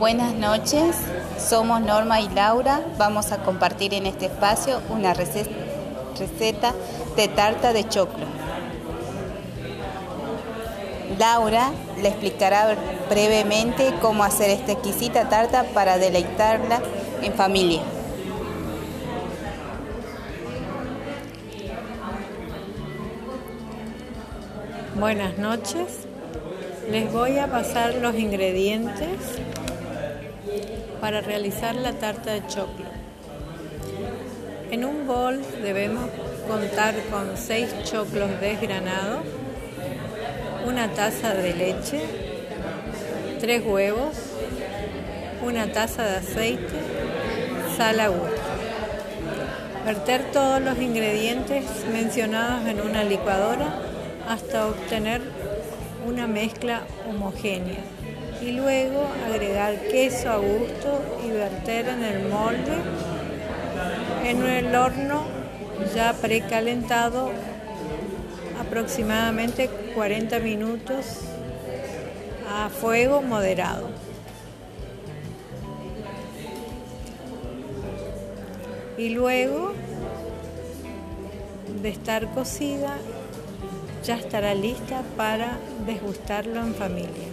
Buenas noches, somos Norma y Laura. Vamos a compartir en este espacio una receta de tarta de choclo. Laura le explicará brevemente cómo hacer esta exquisita tarta para deleitarla en familia. Buenas noches. Les voy a pasar los ingredientes para realizar la tarta de choclo. En un bol debemos contar con 6 choclos desgranados, una taza de leche, 3 huevos, una taza de aceite, sal a gusto. Verter todos los ingredientes mencionados en una licuadora hasta obtener una mezcla homogénea y luego agregar queso a gusto y verter en el molde en el horno ya precalentado aproximadamente 40 minutos a fuego moderado. Y luego de estar cocida ya estará lista para desgustarlo en familia.